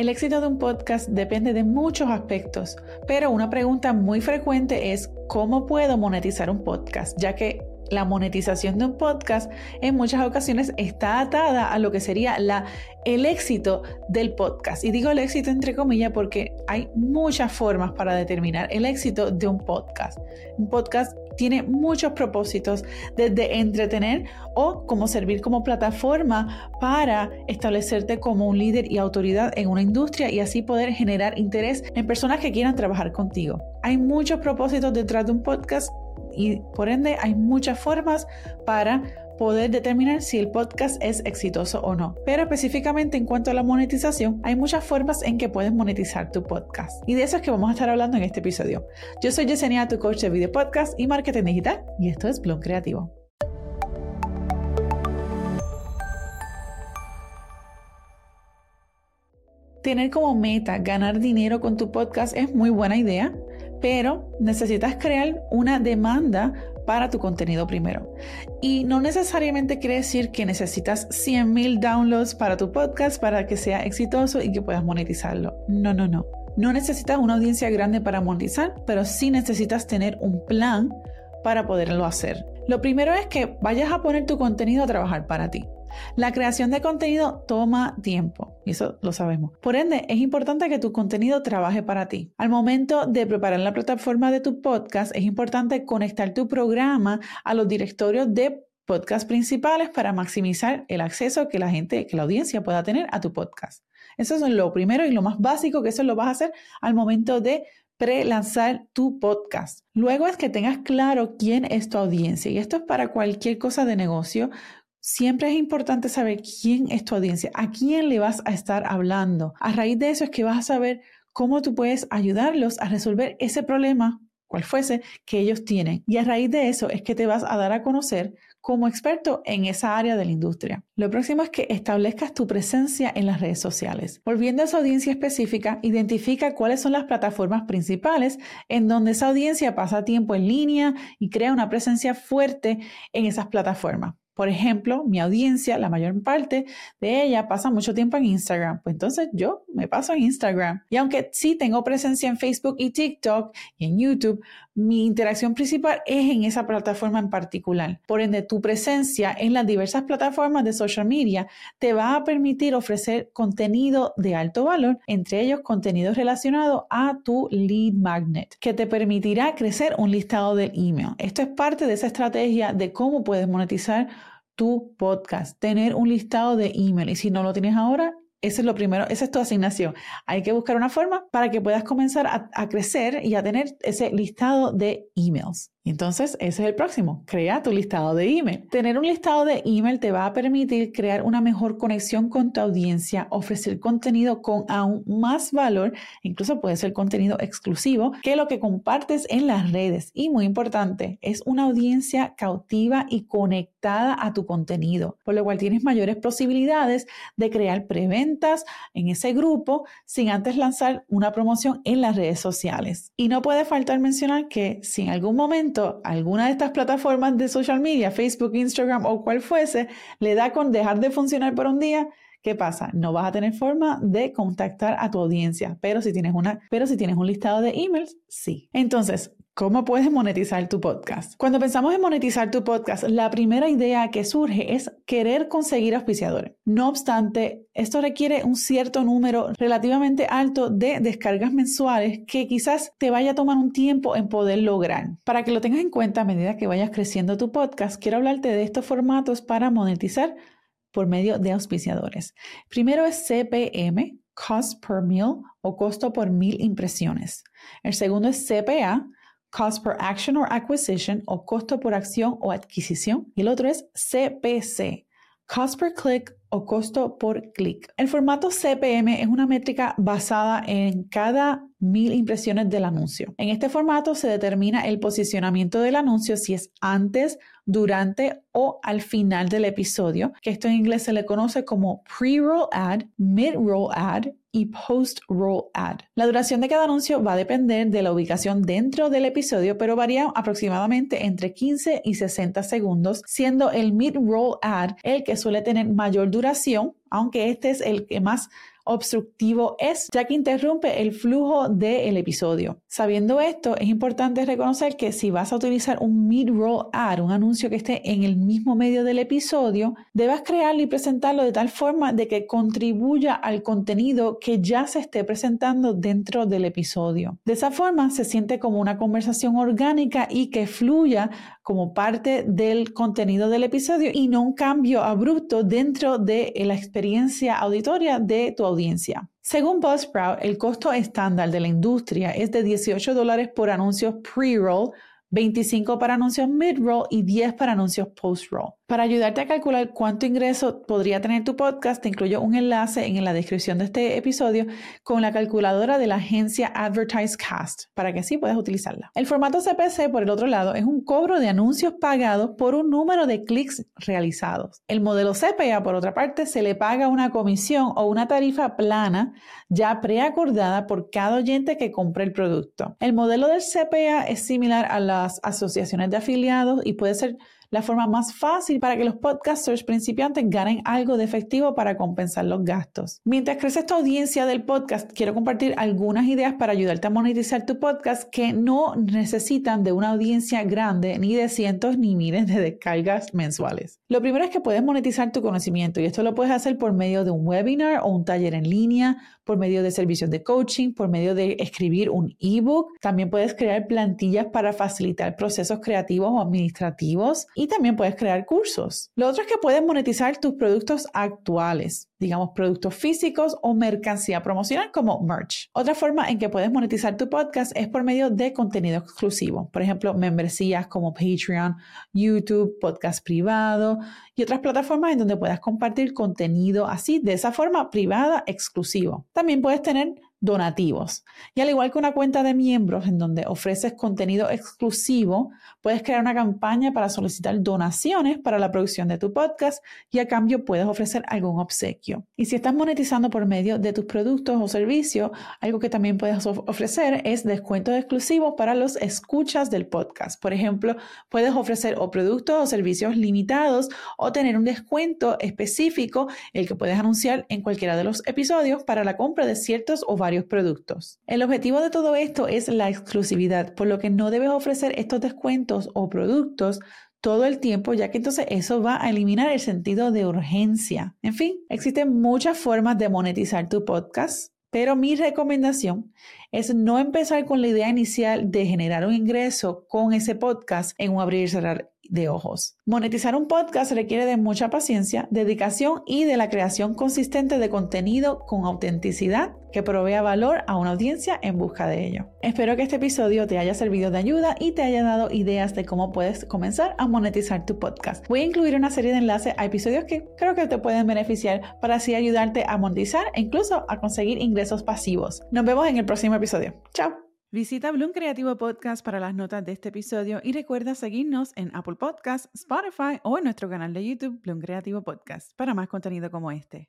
El éxito de un podcast depende de muchos aspectos, pero una pregunta muy frecuente es ¿cómo puedo monetizar un podcast? Ya que la monetización de un podcast en muchas ocasiones está atada a lo que sería la, el éxito del podcast. Y digo el éxito entre comillas porque hay muchas formas para determinar el éxito de un podcast. Un podcast tiene muchos propósitos, desde entretener o como servir como plataforma para establecerte como un líder y autoridad en una industria y así poder generar interés en personas que quieran trabajar contigo. Hay muchos propósitos detrás de un podcast y por ende hay muchas formas para poder determinar si el podcast es exitoso o no. Pero específicamente en cuanto a la monetización, hay muchas formas en que puedes monetizar tu podcast. Y de eso es que vamos a estar hablando en este episodio. Yo soy Yesenia, tu coach de video podcast y marketing digital, y esto es Blog Creativo. Tener como meta ganar dinero con tu podcast es muy buena idea, pero necesitas crear una demanda para tu contenido primero. Y no necesariamente quiere decir que necesitas 100,000 downloads para tu podcast para que sea exitoso y que puedas monetizarlo. No, no, no. No necesitas una audiencia grande para monetizar, pero sí necesitas tener un plan para poderlo hacer. Lo primero es que vayas a poner tu contenido a trabajar para ti. La creación de contenido toma tiempo, y eso lo sabemos. Por ende, es importante que tu contenido trabaje para ti. Al momento de preparar la plataforma de tu podcast, es importante conectar tu programa a los directorios de podcast principales para maximizar el acceso que la gente, que la audiencia pueda tener a tu podcast. Eso es lo primero y lo más básico que eso lo vas a hacer al momento de pre-lanzar tu podcast. Luego es que tengas claro quién es tu audiencia y esto es para cualquier cosa de negocio Siempre es importante saber quién es tu audiencia, a quién le vas a estar hablando. A raíz de eso es que vas a saber cómo tú puedes ayudarlos a resolver ese problema, cual fuese, que ellos tienen. Y a raíz de eso es que te vas a dar a conocer como experto en esa área de la industria. Lo próximo es que establezcas tu presencia en las redes sociales. Volviendo a esa audiencia específica, identifica cuáles son las plataformas principales en donde esa audiencia pasa tiempo en línea y crea una presencia fuerte en esas plataformas. Por ejemplo, mi audiencia, la mayor parte de ella pasa mucho tiempo en Instagram. Pues entonces yo me paso en Instagram. Y aunque sí tengo presencia en Facebook y TikTok y en YouTube, mi interacción principal es en esa plataforma en particular. Por ende, tu presencia en las diversas plataformas de social media te va a permitir ofrecer contenido de alto valor, entre ellos contenido relacionado a tu lead magnet, que te permitirá crecer un listado de email. Esto es parte de esa estrategia de cómo puedes monetizar tu podcast, tener un listado de email. Y si no lo tienes ahora, eso es lo primero, esa es tu asignación. Hay que buscar una forma para que puedas comenzar a, a crecer y a tener ese listado de emails. Entonces, ese es el próximo. Crea tu listado de email. Tener un listado de email te va a permitir crear una mejor conexión con tu audiencia, ofrecer contenido con aún más valor, incluso puede ser contenido exclusivo, que lo que compartes en las redes. Y muy importante, es una audiencia cautiva y conectada a tu contenido, por lo cual tienes mayores posibilidades de crear preventas en ese grupo sin antes lanzar una promoción en las redes sociales. Y no puede faltar mencionar que si en algún momento alguna de estas plataformas de social media, Facebook, Instagram o cual fuese, le da con dejar de funcionar por un día, ¿qué pasa? No vas a tener forma de contactar a tu audiencia, pero si tienes una, pero si tienes un listado de emails, sí. Entonces, ¿Cómo puedes monetizar tu podcast? Cuando pensamos en monetizar tu podcast, la primera idea que surge es querer conseguir auspiciadores. No obstante, esto requiere un cierto número relativamente alto de descargas mensuales que quizás te vaya a tomar un tiempo en poder lograr. Para que lo tengas en cuenta a medida que vayas creciendo tu podcast, quiero hablarte de estos formatos para monetizar por medio de auspiciadores. Primero es CPM, Cost per Mil o costo por mil impresiones. El segundo es CPA, Cost per Action or Acquisition o costo por acción o adquisición. Y el otro es CPC, Cost per Click o costo por clic. El formato CPM es una métrica basada en cada mil impresiones del anuncio. En este formato se determina el posicionamiento del anuncio si es antes, durante o al final del episodio, que esto en inglés se le conoce como pre-roll ad, mid-roll ad y post-roll ad. La duración de cada anuncio va a depender de la ubicación dentro del episodio, pero varía aproximadamente entre 15 y 60 segundos, siendo el mid-roll ad el que suele tener mayor duración aunque este es el que más obstructivo es, ya que interrumpe el flujo del episodio. Sabiendo esto, es importante reconocer que si vas a utilizar un mid-roll ad, un anuncio que esté en el mismo medio del episodio, debas crearlo y presentarlo de tal forma de que contribuya al contenido que ya se esté presentando dentro del episodio. De esa forma se siente como una conversación orgánica y que fluya como parte del contenido del episodio y no un cambio abrupto dentro de la experiencia auditoria de tu audiencia. Según Buzzsprout, el costo estándar de la industria es de 18 dólares por anuncio pre-roll 25 para anuncios mid-roll y 10 para anuncios post-roll. Para ayudarte a calcular cuánto ingreso podría tener tu podcast, te incluyo un enlace en la descripción de este episodio con la calculadora de la agencia AdvertiseCast para que así puedas utilizarla. El formato CPC, por el otro lado, es un cobro de anuncios pagados por un número de clics realizados. El modelo CPA, por otra parte, se le paga una comisión o una tarifa plana ya preacordada por cada oyente que compre el producto. El modelo del CPA es similar a las asociaciones de afiliados y puede ser la forma más fácil para que los podcasters principiantes ganen algo de efectivo para compensar los gastos. Mientras crece esta audiencia del podcast, quiero compartir algunas ideas para ayudarte a monetizar tu podcast que no necesitan de una audiencia grande ni de cientos ni miles de descargas mensuales. Lo primero es que puedes monetizar tu conocimiento y esto lo puedes hacer por medio de un webinar o un taller en línea, por medio de servicios de coaching, por medio de escribir un ebook. También puedes crear plantillas para facilitar procesos creativos o administrativos y también puedes crear cursos. Lo otro es que puedes monetizar tus productos actuales, digamos productos físicos o mercancía promocional como merch. Otra forma en que puedes monetizar tu podcast es por medio de contenido exclusivo, por ejemplo, membresías como Patreon, YouTube, podcast privado y otras plataformas en donde puedas compartir contenido así, de esa forma privada, exclusivo. También puedes tener donativos. Y al igual que una cuenta de miembros en donde ofreces contenido exclusivo, puedes crear una campaña para solicitar donaciones para la producción de tu podcast y a cambio puedes ofrecer algún obsequio. Y si estás monetizando por medio de tus productos o servicios, algo que también puedes ofrecer es descuentos exclusivos para los escuchas del podcast. Por ejemplo, puedes ofrecer o productos o servicios limitados o tener un descuento específico, el que puedes anunciar en cualquiera de los episodios para la compra de ciertos o productos. El objetivo de todo esto es la exclusividad, por lo que no debes ofrecer estos descuentos o productos todo el tiempo, ya que entonces eso va a eliminar el sentido de urgencia. En fin, existen muchas formas de monetizar tu podcast, pero mi recomendación es no empezar con la idea inicial de generar un ingreso con ese podcast en un abrir y cerrar de ojos. Monetizar un podcast requiere de mucha paciencia, dedicación y de la creación consistente de contenido con autenticidad que provea valor a una audiencia en busca de ello. Espero que este episodio te haya servido de ayuda y te haya dado ideas de cómo puedes comenzar a monetizar tu podcast. Voy a incluir una serie de enlaces a episodios que creo que te pueden beneficiar para así ayudarte a monetizar e incluso a conseguir ingresos pasivos. Nos vemos en el próximo episodio. Chao. Visita Bloom Creativo Podcast para las notas de este episodio y recuerda seguirnos en Apple Podcasts, Spotify o en nuestro canal de YouTube Bloom Creativo Podcast para más contenido como este.